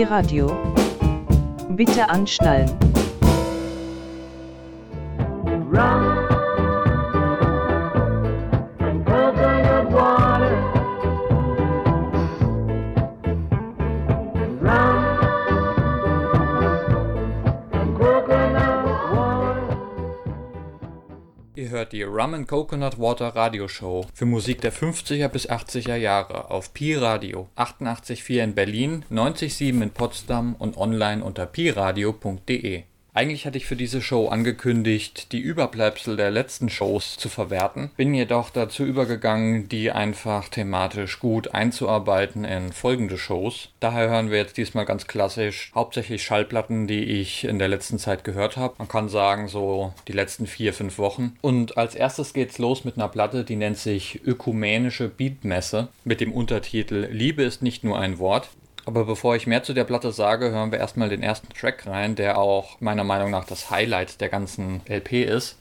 Pi-Radio. Bitte anschnallen. Die Rum and Coconut Water Radioshow für Musik der 50er bis 80er Jahre auf Pi Radio 88.4 in Berlin, 90.7 in Potsdam und online unter piradio.de. Eigentlich hatte ich für diese Show angekündigt, die Überbleibsel der letzten Shows zu verwerten, bin jedoch dazu übergegangen, die einfach thematisch gut einzuarbeiten in folgende Shows. Daher hören wir jetzt diesmal ganz klassisch hauptsächlich Schallplatten, die ich in der letzten Zeit gehört habe. Man kann sagen, so die letzten vier, fünf Wochen. Und als erstes geht's los mit einer Platte, die nennt sich Ökumenische Beatmesse mit dem Untertitel Liebe ist nicht nur ein Wort. Aber bevor ich mehr zu der Platte sage, hören wir erstmal den ersten Track rein, der auch meiner Meinung nach das Highlight der ganzen LP ist.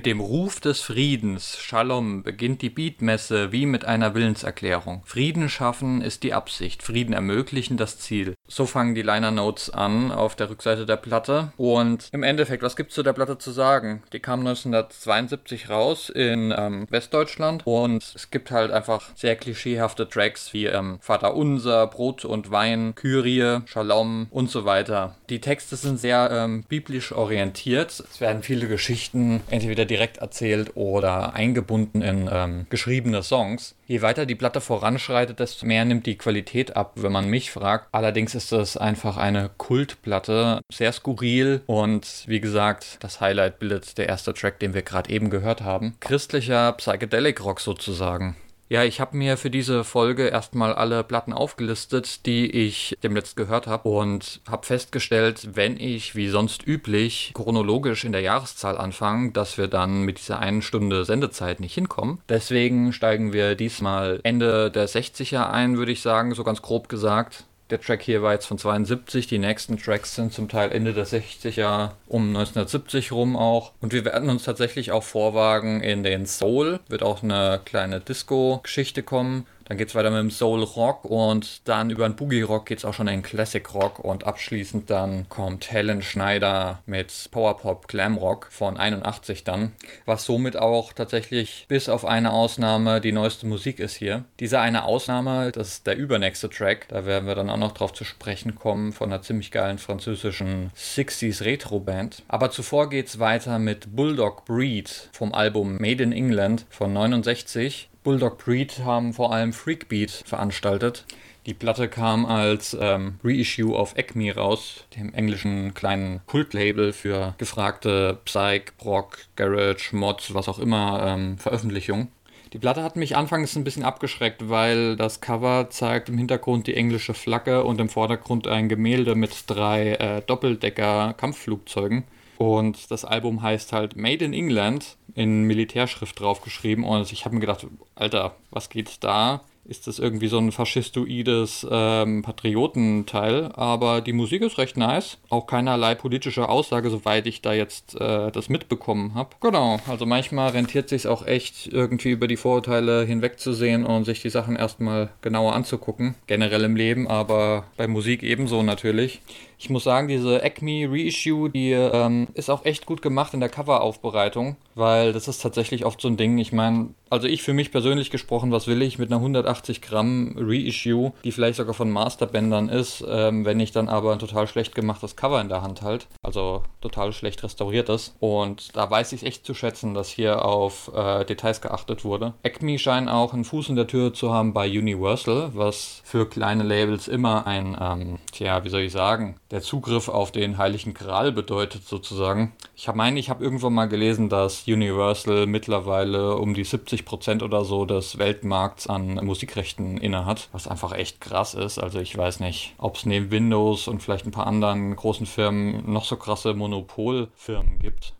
Mit dem Ruf des Friedens, Shalom, beginnt die Beatmesse wie mit einer Willenserklärung. Frieden schaffen ist die Absicht, Frieden ermöglichen das Ziel. So fangen die Liner Notes an auf der Rückseite der Platte. Und im Endeffekt, was gibt's zu der Platte zu sagen? Die kam 1972 raus in ähm, Westdeutschland und es gibt halt einfach sehr klischeehafte Tracks wie ähm, Vater Unser, Brot und Wein, Kyrie, Shalom und so weiter. Die Texte sind sehr ähm, biblisch orientiert. Es werden viele Geschichten entweder direkt erzählt oder eingebunden in ähm, geschriebene Songs. Je weiter die Platte voranschreitet, desto mehr nimmt die Qualität ab, wenn man mich fragt. Allerdings ist es einfach eine Kultplatte, sehr skurril und wie gesagt, das Highlight bildet der erste Track, den wir gerade eben gehört haben. Christlicher Psychedelic Rock sozusagen. Ja, ich habe mir für diese Folge erstmal alle Platten aufgelistet, die ich demnächst gehört habe und habe festgestellt, wenn ich wie sonst üblich chronologisch in der Jahreszahl anfange, dass wir dann mit dieser einen Stunde Sendezeit nicht hinkommen. Deswegen steigen wir diesmal Ende der 60er ein, würde ich sagen, so ganz grob gesagt. Der Track hier war jetzt von 72, die nächsten Tracks sind zum Teil Ende der 60er, um 1970 rum auch. Und wir werden uns tatsächlich auch vorwagen in den Soul, wird auch eine kleine Disco-Geschichte kommen. Dann geht es weiter mit dem Soul Rock und dann über den Boogie Rock geht es auch schon in den Classic Rock und abschließend dann kommt Helen Schneider mit Powerpop Glam Rock von 81 dann, was somit auch tatsächlich bis auf eine Ausnahme die neueste Musik ist hier. Diese eine Ausnahme, das ist der übernächste Track, da werden wir dann auch noch drauf zu sprechen kommen von einer ziemlich geilen französischen 60s Retro Band. Aber zuvor geht es weiter mit Bulldog Breed vom Album Made in England von 69 Bulldog Breed haben vor allem Freakbeat veranstaltet. Die Platte kam als ähm, Reissue auf Acme raus, dem englischen kleinen Kultlabel für gefragte Psych, Rock, Garage, Mods, was auch immer ähm, Veröffentlichung. Die Platte hat mich anfangs ein bisschen abgeschreckt, weil das Cover zeigt im Hintergrund die englische Flagge und im Vordergrund ein Gemälde mit drei äh, Doppeldecker-Kampfflugzeugen. Und das Album heißt halt Made in England in Militärschrift draufgeschrieben. Und ich habe mir gedacht, Alter, was geht da? ist das irgendwie so ein faschistoides ähm, Patriotenteil. Aber die Musik ist recht nice. Auch keinerlei politische Aussage, soweit ich da jetzt äh, das mitbekommen habe. Genau, also manchmal rentiert sich auch echt irgendwie über die Vorurteile hinwegzusehen und sich die Sachen erstmal genauer anzugucken. Generell im Leben, aber bei Musik ebenso natürlich. Ich muss sagen, diese Acme Reissue, die ähm, ist auch echt gut gemacht in der Coveraufbereitung, weil das ist tatsächlich oft so ein Ding. Ich meine, also ich für mich persönlich gesprochen, was will ich mit einer 180 Gramm Reissue, die vielleicht sogar von Masterbändern ist, ähm, wenn ich dann aber ein total schlecht gemachtes Cover in der Hand halt, also total schlecht restauriertes. Und da weiß ich echt zu schätzen, dass hier auf äh, Details geachtet wurde. Acme scheint auch einen Fuß in der Tür zu haben bei Universal, was für kleine Labels immer ein, ähm, tja, wie soll ich sagen, der Zugriff auf den Heiligen Gral bedeutet sozusagen. Ich meine, ich habe irgendwann mal gelesen, dass Universal mittlerweile um die 70 Prozent oder so des Weltmarkts an Musikrechten innehat, was einfach echt krass ist. Also ich weiß nicht, ob es neben Windows und vielleicht ein paar anderen großen Firmen noch so krasse Monopolfirmen gibt.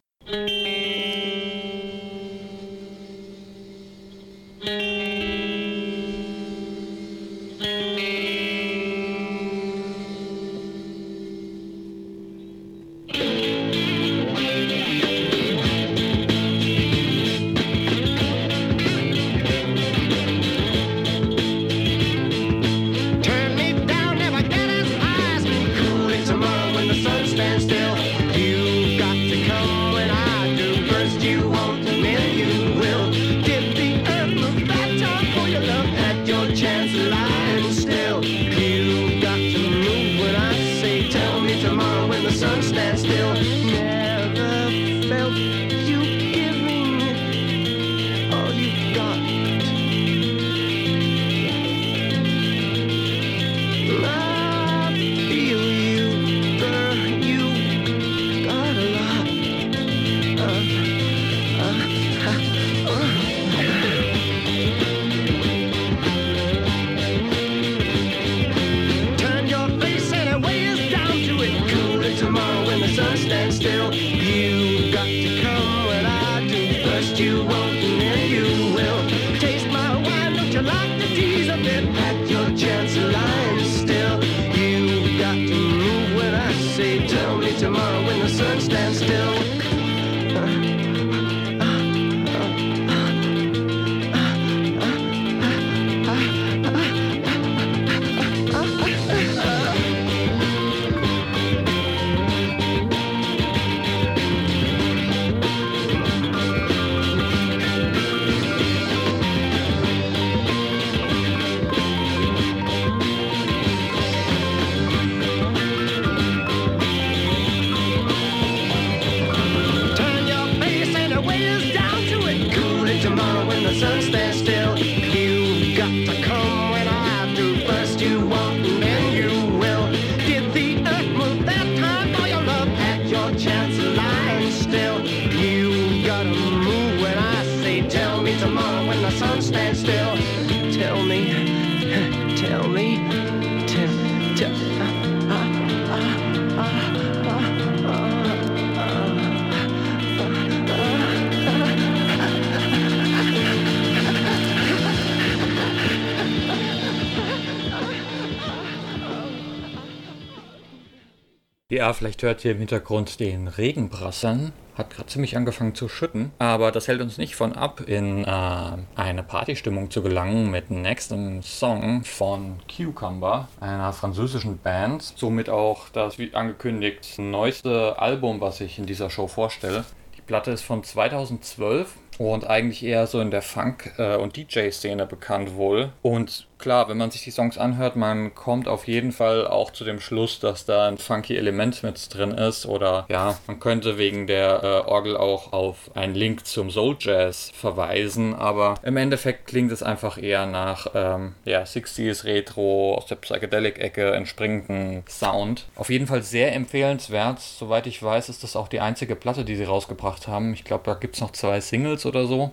Vielleicht hört ihr im Hintergrund den Regen prasseln. Hat gerade ziemlich angefangen zu schütten, aber das hält uns nicht von ab, in äh, eine Partystimmung zu gelangen mit nächsten Song von Cucumber, einer französischen Band. Somit auch das, wie angekündigt, neueste Album, was ich in dieser Show vorstelle. Die Platte ist von 2012 und eigentlich eher so in der Funk- äh, und DJ-Szene bekannt wohl. Und klar, wenn man sich die Songs anhört, man kommt auf jeden Fall auch zu dem Schluss, dass da ein funky Element mit drin ist. Oder ja, man könnte wegen der äh, Orgel auch auf einen Link zum Soul Jazz verweisen. Aber im Endeffekt klingt es einfach eher nach ähm, ja, 60s Retro, aus der Psychedelic-Ecke entspringenden Sound. Auf jeden Fall sehr empfehlenswert. Soweit ich weiß, ist das auch die einzige Platte, die sie rausgebracht haben. Ich glaube, da gibt es noch zwei Singles oder so.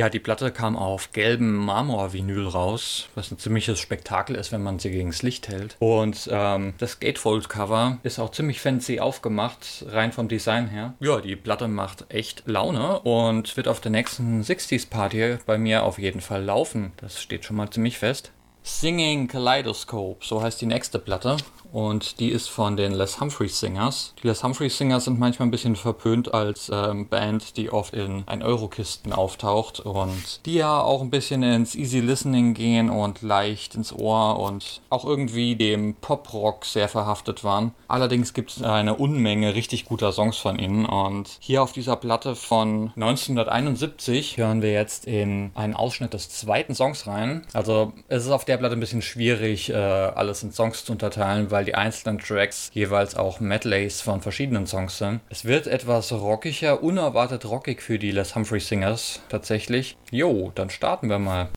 Ja, die Platte kam auf gelbem Marmor-Vinyl raus, was ein ziemliches Spektakel ist, wenn man sie gegen das Licht hält. Und ähm, das Gatefold-Cover ist auch ziemlich fancy aufgemacht, rein vom Design her. Ja, die Platte macht echt Laune und wird auf der nächsten 60s-Party bei mir auf jeden Fall laufen. Das steht schon mal ziemlich fest. Singing Kaleidoscope, so heißt die nächste Platte und die ist von den Les Humphreys Singers. Die Les Humphreys Singers sind manchmal ein bisschen verpönt als ähm, Band, die oft in ein Eurokisten auftaucht und die ja auch ein bisschen ins Easy Listening gehen und leicht ins Ohr und auch irgendwie dem Pop-Rock sehr verhaftet waren. Allerdings gibt es eine Unmenge richtig guter Songs von ihnen und hier auf dieser Platte von 1971 hören wir jetzt in einen Ausschnitt des zweiten Songs rein. Also es ist auf der Platte ein bisschen schwierig, äh, alles in Songs zu unterteilen, weil weil die einzelnen Tracks jeweils auch Medleys von verschiedenen Songs sind. Es wird etwas rockiger, unerwartet rockig für die Les Humphrey Singers tatsächlich. Jo, dann starten wir mal.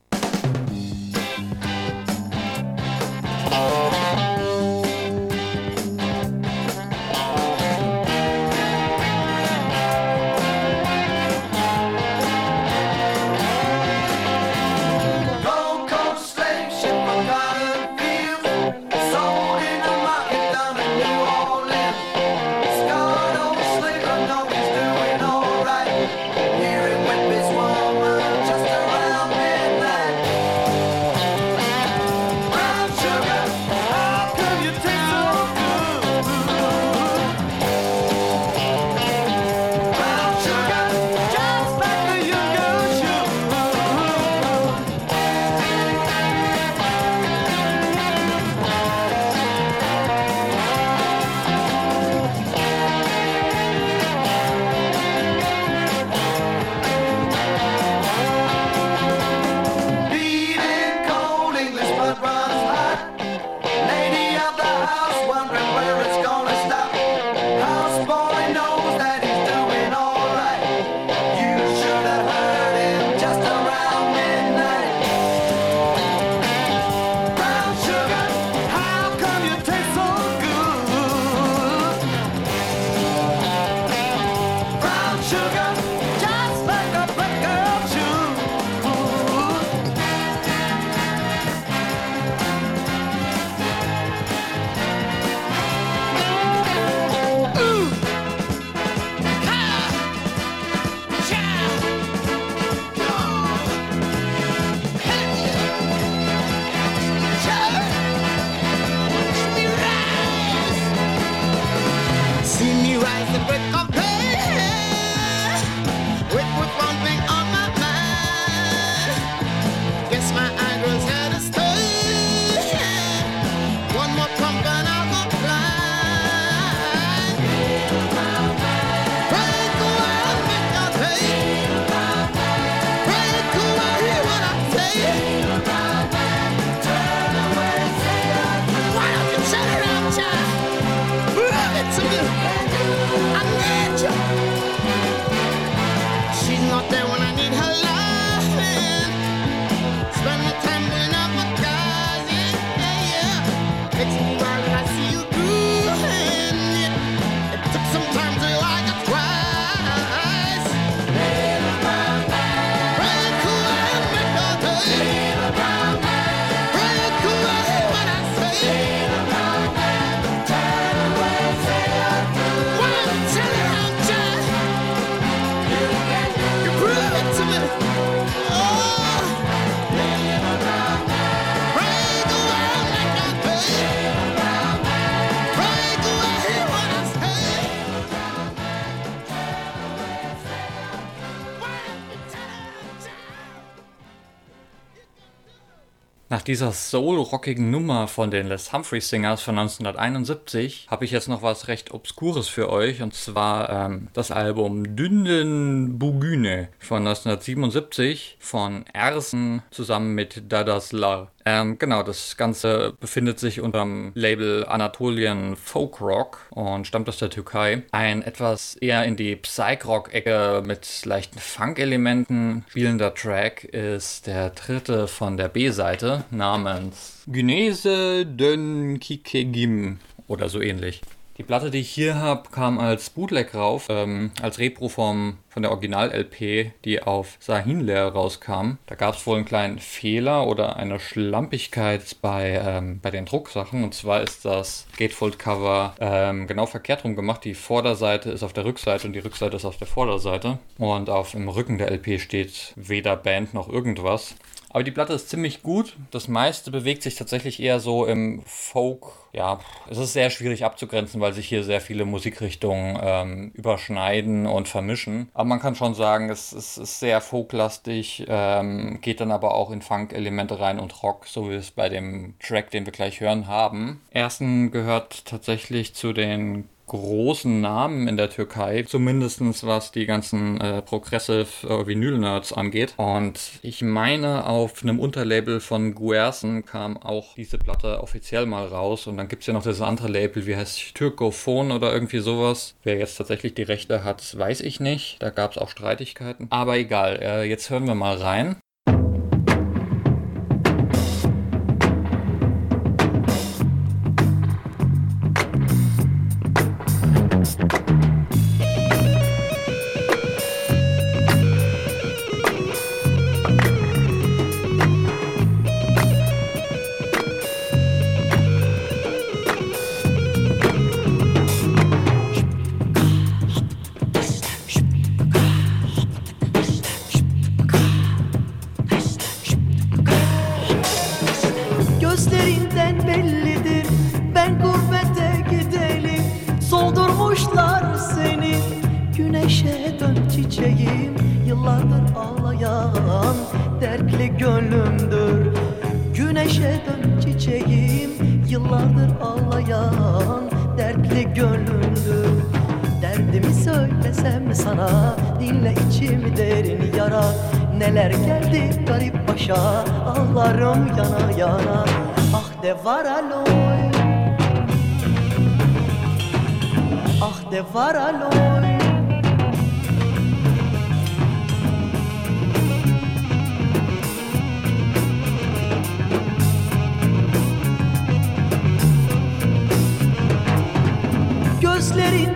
Dieser soul-rockigen Nummer von den Les Humphrey Singers von 1971 habe ich jetzt noch was recht Obskures für euch und zwar ähm, das Album Dünden Bugüne von 1977 von Ersen zusammen mit Dadas Lar. Ähm, genau, das Ganze befindet sich unter dem Label Anatolian Folk Rock und stammt aus der Türkei. Ein etwas eher in die Psych-Rock-Ecke mit leichten Funk-Elementen spielender Track ist der dritte von der B-Seite namens Günese Dön Kikegim oder so ähnlich. Die Platte, die ich hier habe, kam als Bootleg rauf, ähm, als Repro vom, von der Original-LP, die auf Sahinler rauskam. Da gab es wohl einen kleinen Fehler oder eine Schlampigkeit bei, ähm, bei den Drucksachen. Und zwar ist das Gatefold-Cover ähm, genau verkehrt rum gemacht. Die Vorderseite ist auf der Rückseite und die Rückseite ist auf der Vorderseite. Und auf dem Rücken der LP steht weder Band noch irgendwas. Aber die Platte ist ziemlich gut. Das meiste bewegt sich tatsächlich eher so im Folk. Ja, es ist sehr schwierig abzugrenzen, weil sich hier sehr viele Musikrichtungen ähm, überschneiden und vermischen. Aber man kann schon sagen, es, es ist sehr folklastig, ähm, geht dann aber auch in Funk-Elemente rein und Rock, so wie es bei dem Track, den wir gleich hören, haben. Ersten gehört tatsächlich zu den großen Namen in der Türkei, zumindest was die ganzen äh, Progressive äh, Vinyl-Nerds angeht. Und ich meine, auf einem Unterlabel von Guersen kam auch diese Platte offiziell mal raus. Und dann gibt es ja noch dieses andere Label, wie heißt Türkophon oder irgendwie sowas. Wer jetzt tatsächlich die Rechte hat, weiß ich nicht. Da gab es auch Streitigkeiten. Aber egal, äh, jetzt hören wir mal rein.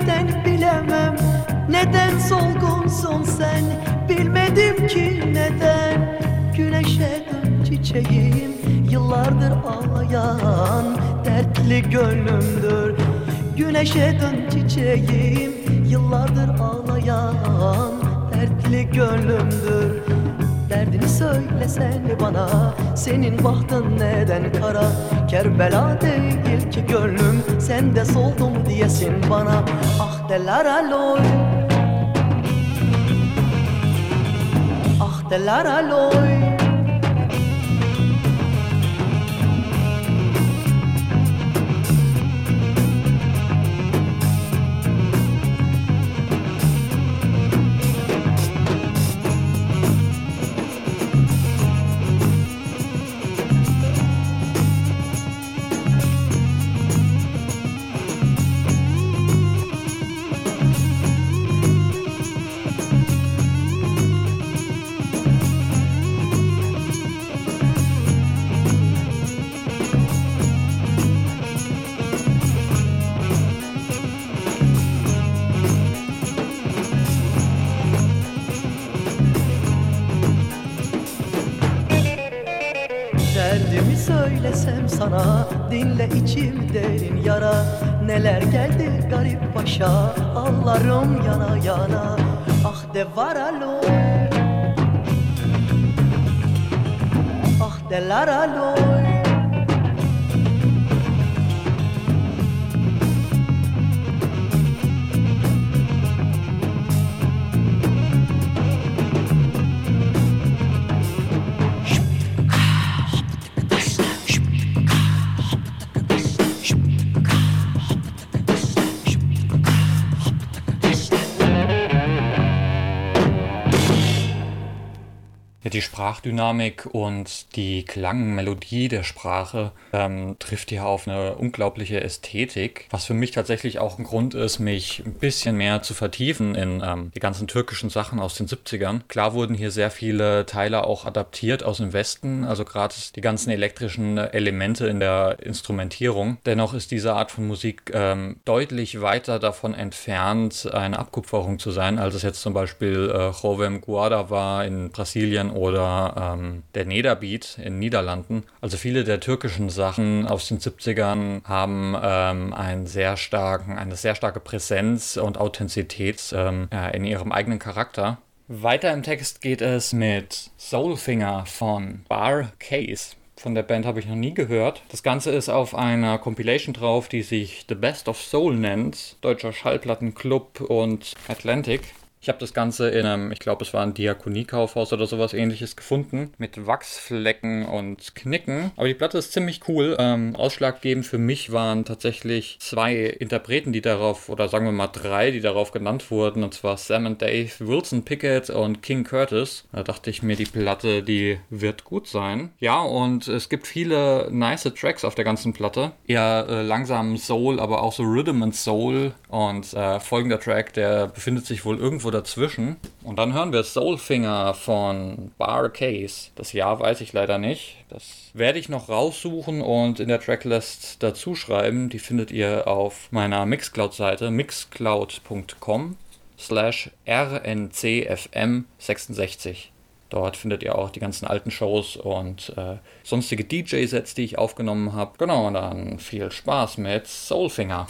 neden bilemem? Neden solgunsun sen? Bilmedim ki neden. Güneşe dön çiçeğim. Yıllardır ağlayan Dertli gönlümdür. Güneşe dön çiçeğim. Yıllardır ağlayan Dertli gönlümdür söylesen bana Senin bahtın neden kara? Kerbela değil ki gönlüm Sen de soldum diyesin bana. Ah deler aloy. Ah deler aloy Sprachdynamik und die Klangmelodie der Sprache ähm, trifft hier auf eine unglaubliche Ästhetik, was für mich tatsächlich auch ein Grund ist, mich ein bisschen mehr zu vertiefen in ähm, die ganzen türkischen Sachen aus den 70ern. Klar wurden hier sehr viele Teile auch adaptiert aus dem Westen, also gerade die ganzen elektrischen Elemente in der Instrumentierung. Dennoch ist diese Art von Musik ähm, deutlich weiter davon entfernt, eine Abkupferung zu sein, als es jetzt zum Beispiel äh, Jovem Guarda war in Brasilien oder ähm, der Nederbeat in Niederlanden. Also viele der türkischen Sachen aus den 70ern haben ähm, einen sehr starken, eine sehr starke Präsenz und Authentizität ähm, ja, in ihrem eigenen Charakter. Weiter im Text geht es mit Soulfinger von Bar Case. Von der Band habe ich noch nie gehört. Das Ganze ist auf einer Compilation drauf, die sich The Best of Soul nennt. Deutscher Schallplattenclub und Atlantic. Ich habe das Ganze in einem, ich glaube, es war ein Diakoniekaufhaus oder sowas ähnliches gefunden. Mit Wachsflecken und Knicken. Aber die Platte ist ziemlich cool. Ähm, ausschlaggebend für mich waren tatsächlich zwei Interpreten, die darauf, oder sagen wir mal drei, die darauf genannt wurden. Und zwar Sam und Dave, Wilson Pickett und King Curtis. Da dachte ich mir, die Platte, die wird gut sein. Ja, und es gibt viele nice Tracks auf der ganzen Platte. Eher äh, langsam Soul, aber auch so Rhythm and Soul. Und äh, folgender Track, der befindet sich wohl irgendwo dazwischen. Und dann hören wir Soulfinger von Bar Case. Das Jahr weiß ich leider nicht. Das werde ich noch raussuchen und in der Tracklist dazu schreiben. Die findet ihr auf meiner Mixcloud-Seite mixcloud.com slash rncfm66. Dort findet ihr auch die ganzen alten Shows und äh, sonstige DJ-Sets, die ich aufgenommen habe. Genau, und dann viel Spaß mit. Soulfinger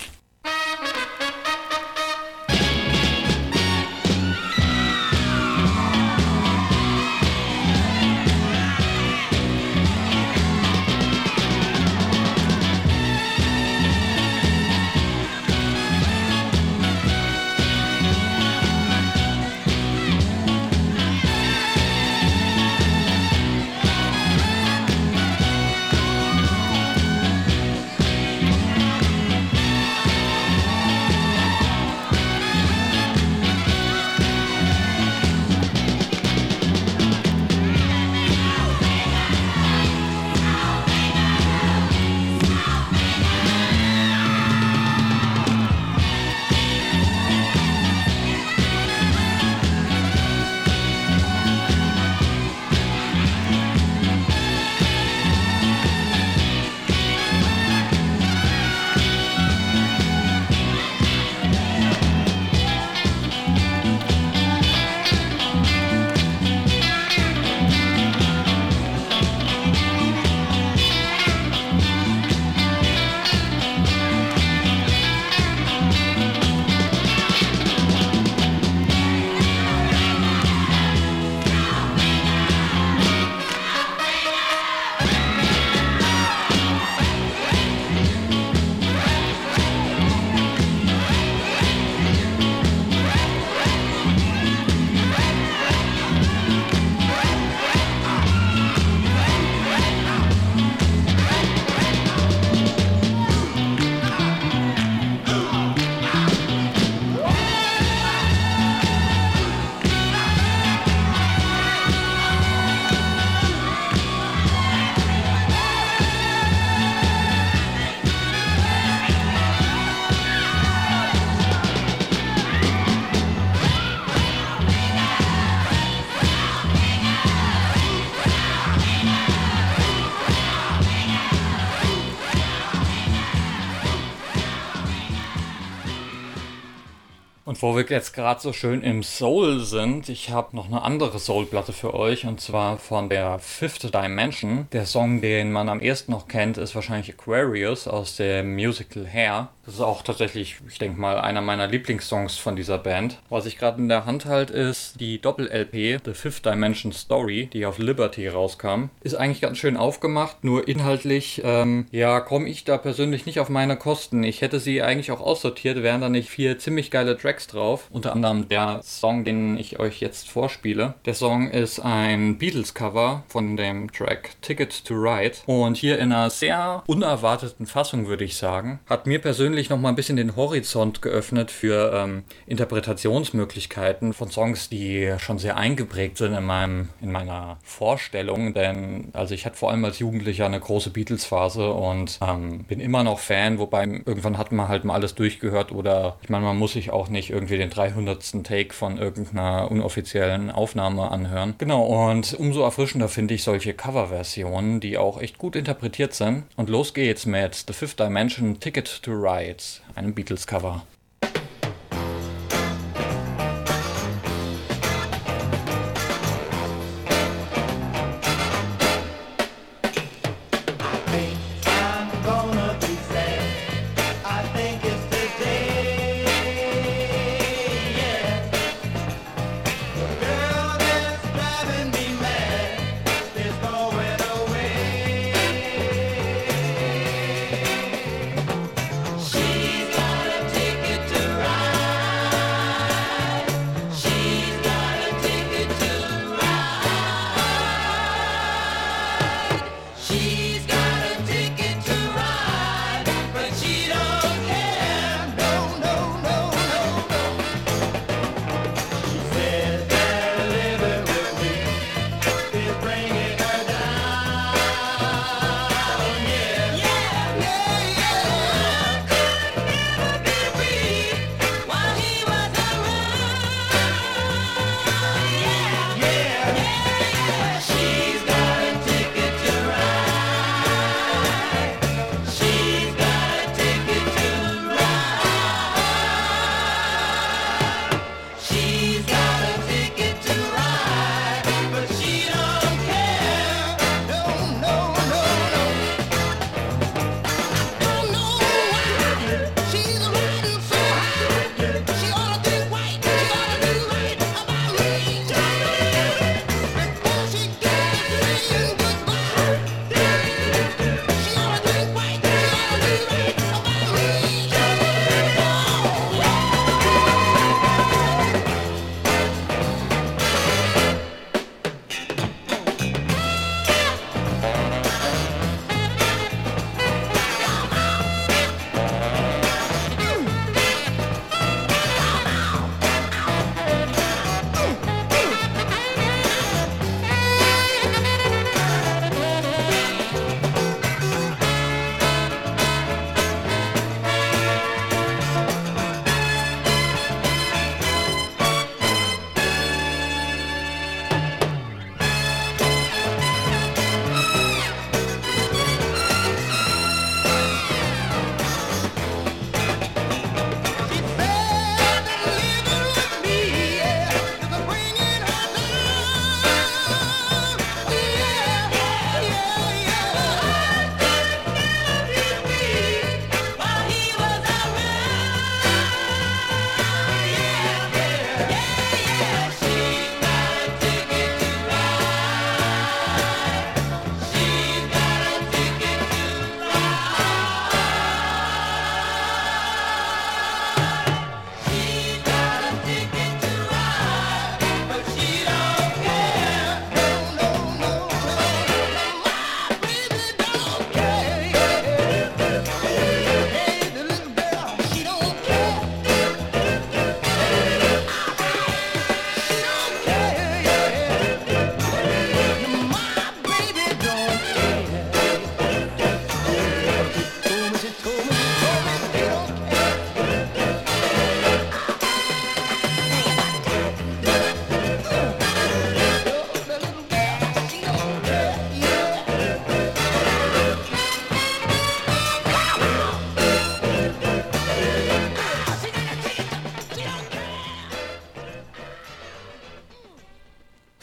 Und wo wir jetzt gerade so schön im Soul sind, ich habe noch eine andere Soul-Platte für euch und zwar von der Fifth Dimension. Der Song, den man am ersten noch kennt, ist wahrscheinlich Aquarius aus dem Musical Hair. Das ist auch tatsächlich, ich denke mal, einer meiner Lieblingssongs von dieser Band. Was ich gerade in der Hand halte, ist die Doppel-LP The Fifth Dimension Story, die auf Liberty rauskam. Ist eigentlich ganz schön aufgemacht, nur inhaltlich, ähm, ja, komme ich da persönlich nicht auf meine Kosten. Ich hätte sie eigentlich auch aussortiert, wären da nicht vier ziemlich geile Tracks drauf. Unter anderem der Song, den ich euch jetzt vorspiele. Der Song ist ein Beatles-Cover von dem Track Ticket to Ride. Und hier in einer sehr unerwarteten Fassung, würde ich sagen, hat mir persönlich persönlich noch mal ein bisschen den Horizont geöffnet für ähm, Interpretationsmöglichkeiten von Songs, die schon sehr eingeprägt sind in meinem in meiner Vorstellung. Denn also ich hatte vor allem als Jugendlicher eine große Beatles-Phase und ähm, bin immer noch Fan. Wobei irgendwann hat man halt mal alles durchgehört oder ich meine, man muss sich auch nicht irgendwie den 300. Take von irgendeiner unoffiziellen Aufnahme anhören. Genau und umso erfrischender finde ich solche Coverversionen, die auch echt gut interpretiert sind. Und los geht's mit The Fifth Dimension Ticket to Ride. Rides, einem Beatles-Cover.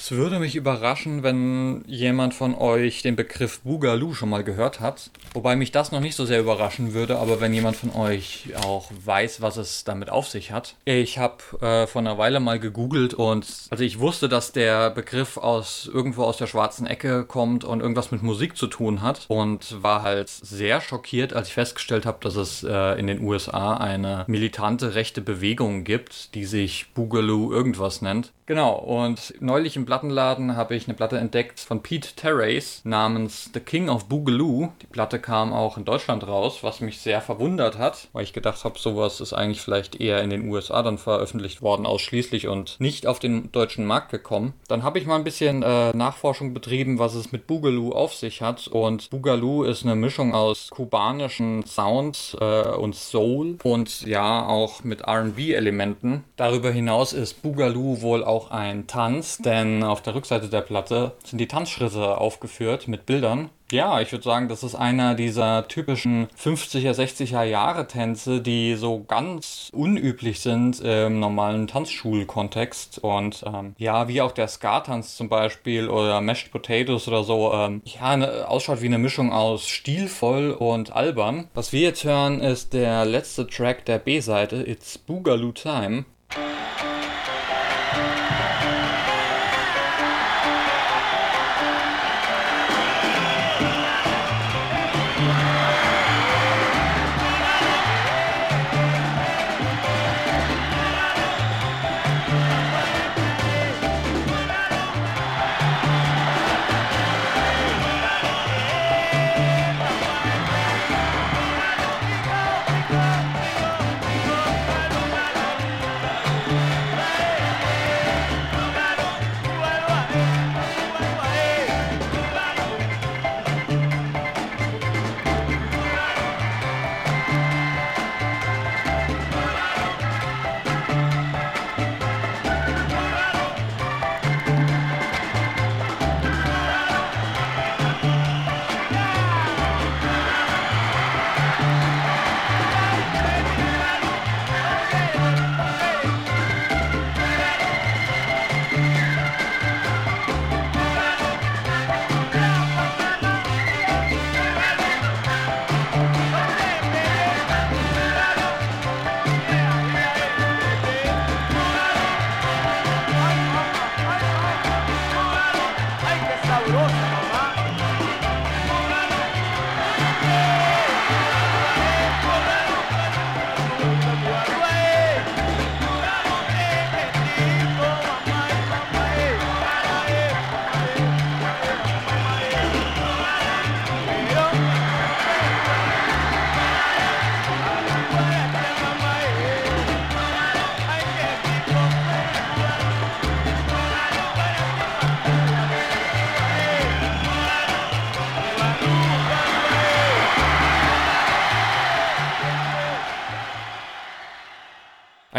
Es würde mich überraschen, wenn jemand von euch den Begriff Boogaloo schon mal gehört hat. Wobei mich das noch nicht so sehr überraschen würde, aber wenn jemand von euch auch weiß, was es damit auf sich hat. Ich habe äh, vor einer Weile mal gegoogelt und also ich wusste, dass der Begriff aus irgendwo aus der schwarzen Ecke kommt und irgendwas mit Musik zu tun hat und war halt sehr schockiert, als ich festgestellt habe, dass es äh, in den USA eine militante rechte Bewegung gibt, die sich Boogaloo irgendwas nennt. Genau, und neulich im Plattenladen habe ich eine Platte entdeckt von Pete Terrace namens The King of Boogaloo. Die Platte kam auch in Deutschland raus, was mich sehr verwundert hat, weil ich gedacht habe, sowas ist eigentlich vielleicht eher in den USA dann veröffentlicht worden, ausschließlich und nicht auf den deutschen Markt gekommen. Dann habe ich mal ein bisschen äh, Nachforschung betrieben, was es mit Boogaloo auf sich hat. Und Boogaloo ist eine Mischung aus kubanischen Sounds äh, und Soul und ja auch mit RB-Elementen. Darüber hinaus ist Boogaloo wohl auch auch ein Tanz, denn auf der Rückseite der Platte sind die Tanzschritte aufgeführt mit Bildern. Ja, ich würde sagen, das ist einer dieser typischen 50er, 60er Jahre Tänze, die so ganz unüblich sind im normalen Tanzschulkontext. Und ähm, ja, wie auch der Ska-Tanz zum Beispiel oder Mashed Potatoes oder so, ähm, ja, ne, ausschaut wie eine Mischung aus stilvoll und albern. Was wir jetzt hören, ist der letzte Track der B-Seite, It's Boogaloo Time.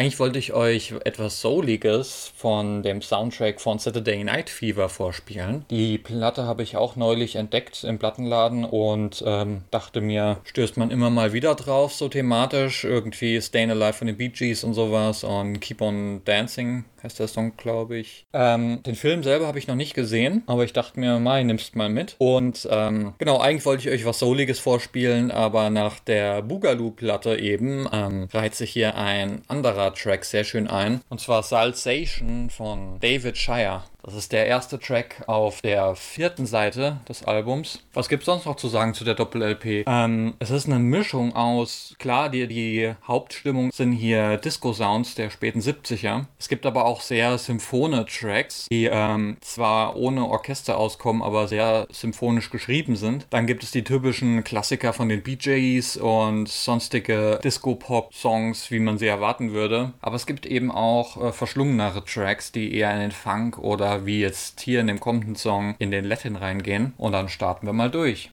Eigentlich wollte ich euch etwas Souliges von dem Soundtrack von Saturday Night Fever vorspielen. Die Platte habe ich auch neulich entdeckt im Plattenladen und ähm, dachte mir, stößt man immer mal wieder drauf, so thematisch. Irgendwie Stayin' Alive von den Bee Gees und sowas und Keep on Dancing heißt der Song, glaube ich. Ähm, den Film selber habe ich noch nicht gesehen, aber ich dachte mir, Mai, nimmst mal mit. Und ähm, genau, eigentlich wollte ich euch was Souliges vorspielen, aber nach der Boogaloo-Platte eben ähm, reiht sich hier ein anderer Track sehr schön ein. Und zwar Salsation von David Shire. Das ist der erste Track auf der vierten Seite des Albums. Was gibt es sonst noch zu sagen zu der Doppel-LP? Ähm, es ist eine Mischung aus, klar, die, die Hauptstimmung sind hier Disco-Sounds der späten 70er. Es gibt aber auch sehr symphone Tracks, die ähm, zwar ohne Orchester auskommen, aber sehr symphonisch geschrieben sind. Dann gibt es die typischen Klassiker von den BJs und sonstige Disco-Pop-Songs, wie man sie erwarten würde. Aber es gibt eben auch äh, verschlungenere Tracks, die eher in den Funk oder wie jetzt hier in dem kommenden Song in den Latin reingehen. Und dann starten wir mal durch.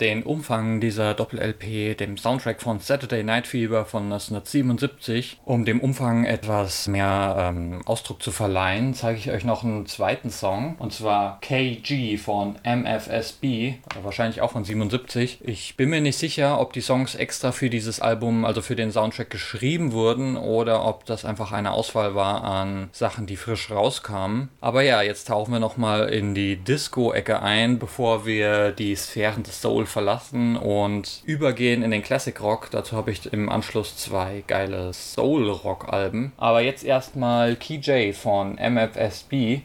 Den Umfang dieser Doppel-LP, dem Soundtrack von Saturday Night Fever von 1977, um dem Umfang etwas mehr ähm, Ausdruck zu verleihen, zeige ich euch noch einen zweiten Song. Und zwar KG von MFSB, wahrscheinlich auch von 77. Ich bin mir nicht sicher, ob die Songs extra für dieses Album, also für den Soundtrack geschrieben wurden oder ob das einfach eine Auswahl war an Sachen, die frisch rauskamen. Aber ja, jetzt tauchen wir nochmal in die Disco-Ecke ein, bevor wir die Sphären des Soul verlassen und übergehen in den Classic Rock. Dazu habe ich im Anschluss zwei geile Soul Rock Alben. Aber jetzt erstmal Key von MFSB.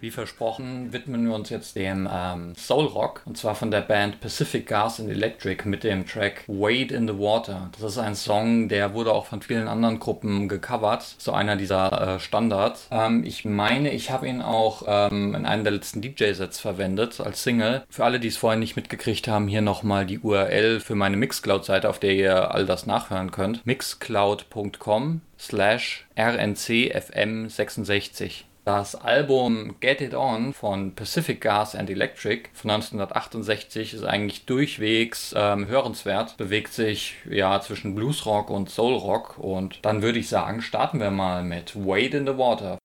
Wie versprochen widmen wir uns jetzt dem ähm, Soul Rock und zwar von der Band Pacific Gas and Electric mit dem Track Wade in the Water. Das ist ein Song, der wurde auch von vielen anderen Gruppen gecovert, so einer dieser äh, Standards. Ähm, ich meine, ich habe ihn auch ähm, in einem der letzten DJ-Sets verwendet als Single. Für alle, die es vorher nicht mitgekriegt haben, hier nochmal die URL für meine Mixcloud-Seite, auf der ihr all das nachhören könnt. mixcloud.com slash rncfm66. Das Album Get It On von Pacific Gas and Electric von 1968 ist eigentlich durchwegs ähm, hörenswert, bewegt sich ja zwischen Bluesrock und Soulrock und dann würde ich sagen, starten wir mal mit Wade in the Water.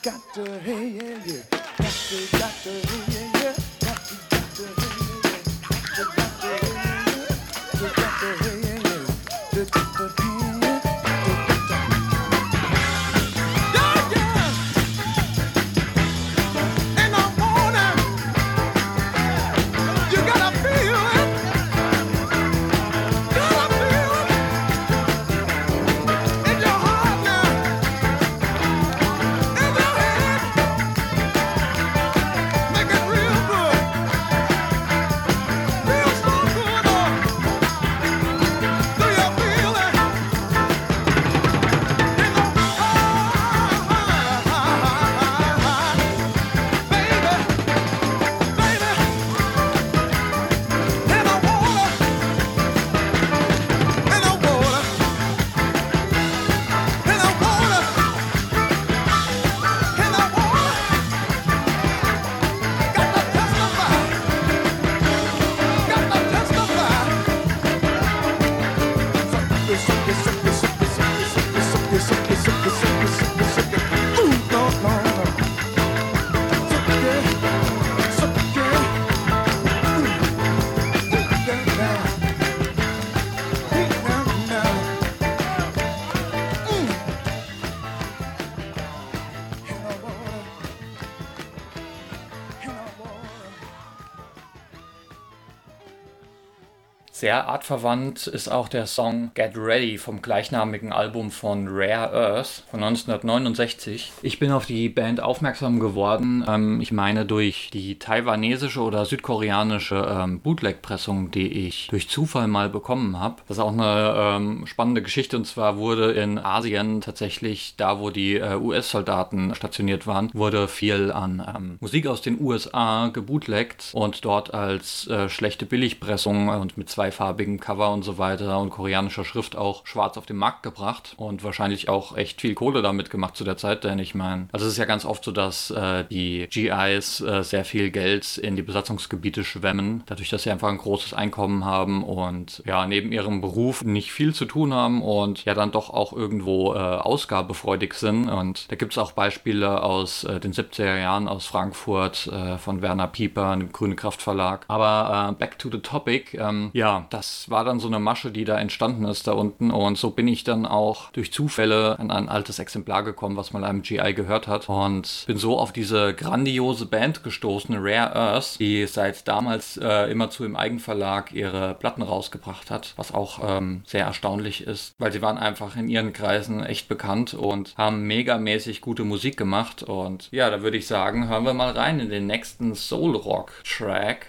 Got to, hey, yeah, yeah. Sehr artverwandt ist auch der Song Get Ready vom gleichnamigen Album von Rare Earth von 1969. Ich bin auf die Band aufmerksam geworden, ähm, ich meine durch die taiwanesische oder südkoreanische ähm, Bootleg-Pressung, die ich durch Zufall mal bekommen habe. Das ist auch eine ähm, spannende Geschichte und zwar wurde in Asien tatsächlich, da wo die äh, US-Soldaten stationiert waren, wurde viel an ähm, Musik aus den USA gebootlegt und dort als äh, schlechte Billigpressung und mit zwei Cover und so weiter und koreanischer Schrift auch schwarz auf den Markt gebracht und wahrscheinlich auch echt viel Kohle damit gemacht zu der Zeit, denn ich meine, also es ist ja ganz oft so, dass äh, die GIs äh, sehr viel Geld in die Besatzungsgebiete schwemmen, dadurch, dass sie einfach ein großes Einkommen haben und ja, neben ihrem Beruf nicht viel zu tun haben und ja dann doch auch irgendwo äh, ausgabefreudig sind und da gibt es auch Beispiele aus äh, den 70er Jahren aus Frankfurt äh, von Werner Pieper, einem Grüne Kraft Verlag. Aber äh, back to the topic, ähm, ja, das war dann so eine Masche, die da entstanden ist da unten. Und so bin ich dann auch durch Zufälle an ein altes Exemplar gekommen, was mal einem GI gehört hat. Und bin so auf diese grandiose Band gestoßen, Rare Earth, die seit damals äh, immerzu im Eigenverlag ihre Platten rausgebracht hat, was auch ähm, sehr erstaunlich ist, weil sie waren einfach in ihren Kreisen echt bekannt und haben megamäßig gute Musik gemacht. Und ja, da würde ich sagen, hören wir mal rein in den nächsten Soul Rock Track.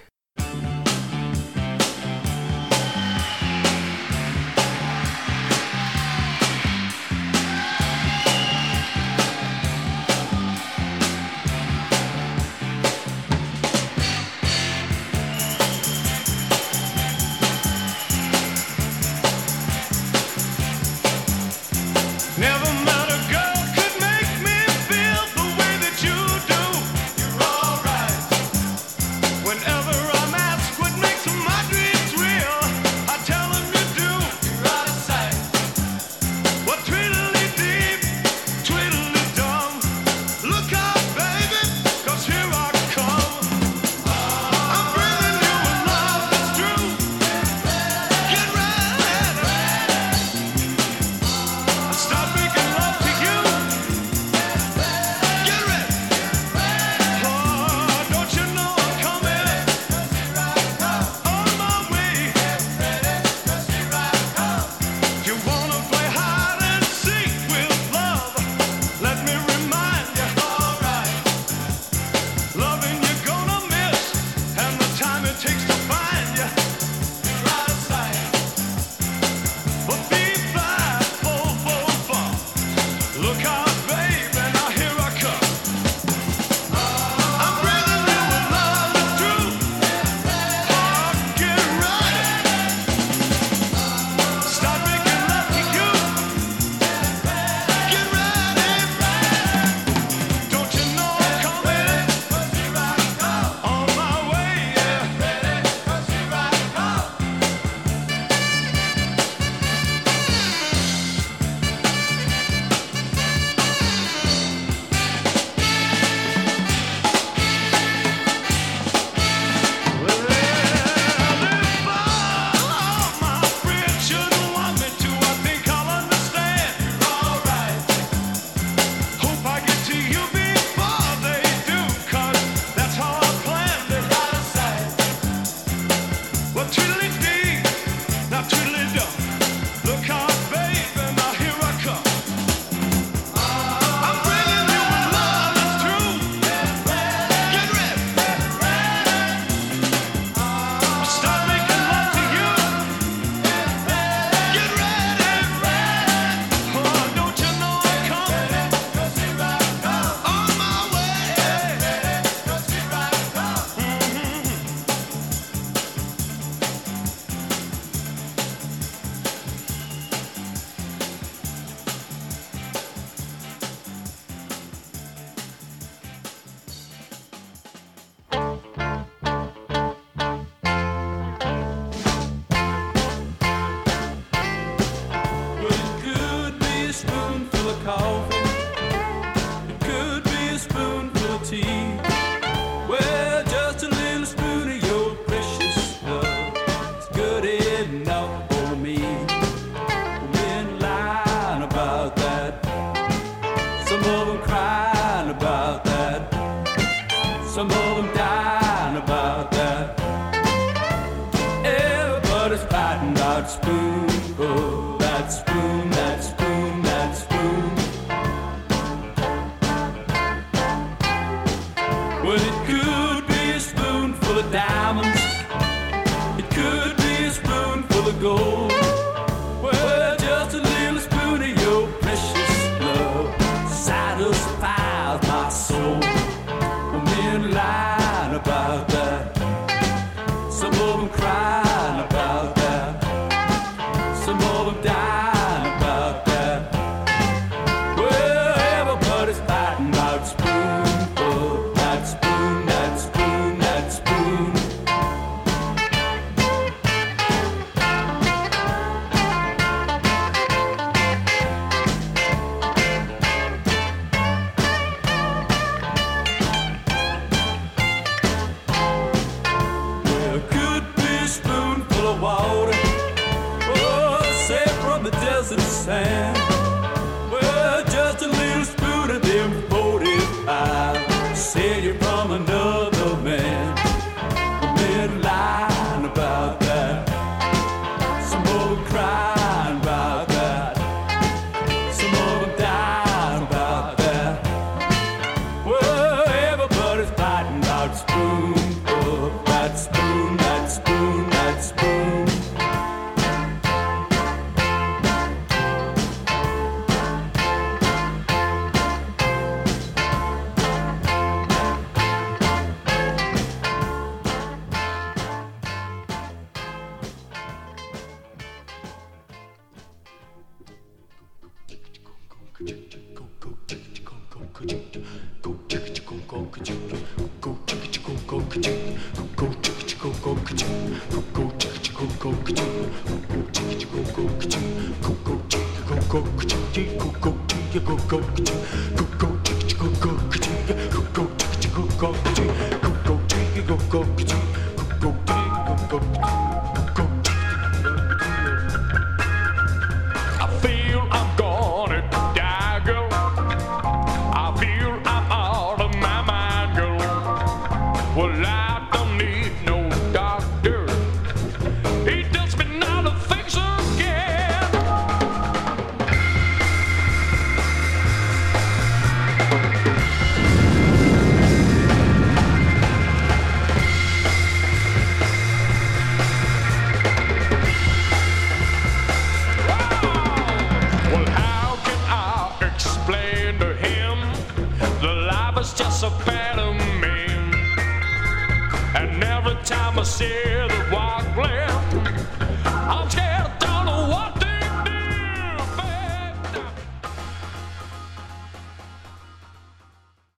smoke cry.